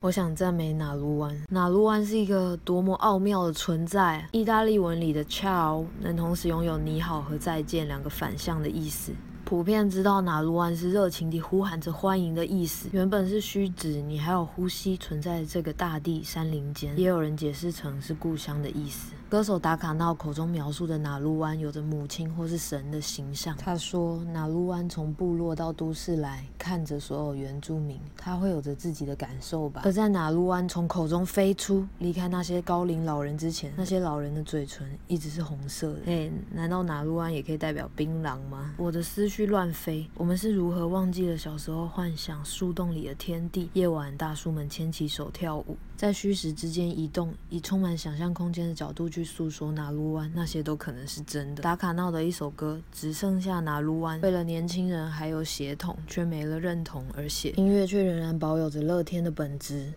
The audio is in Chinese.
我想赞美哪卢湾。哪卢湾是一个多么奥妙的存在！意大利文里的 “ciao” 能同时拥有“你好”和“再见”两个反向的意思。普遍知道哪卢湾是热情地呼喊着欢迎的意思，原本是虚指你还有呼吸存在这个大地山林间，也有人解释成是故乡的意思。歌手达卡闹口中描述的哪卢湾有着母亲或是神的形象。他说，哪卢湾从部落到都市来看着所有原住民，他会有着自己的感受吧。而在哪卢湾从口中飞出离开那些高龄老人之前，那些老人的嘴唇一直是红色的。哎，难道哪卢湾也可以代表槟榔吗？我的思绪乱飞，我们是如何忘记了小时候幻想树洞里的天地？夜晚大叔们牵起手跳舞，在虚实之间移动，以充满想象空间的角度去。去诉说拿卢湾，那些都可能是真的。打卡闹的一首歌，只剩下拿卢湾，为了年轻人还有血统，却没了认同而写。音乐却仍然保有着乐天的本质。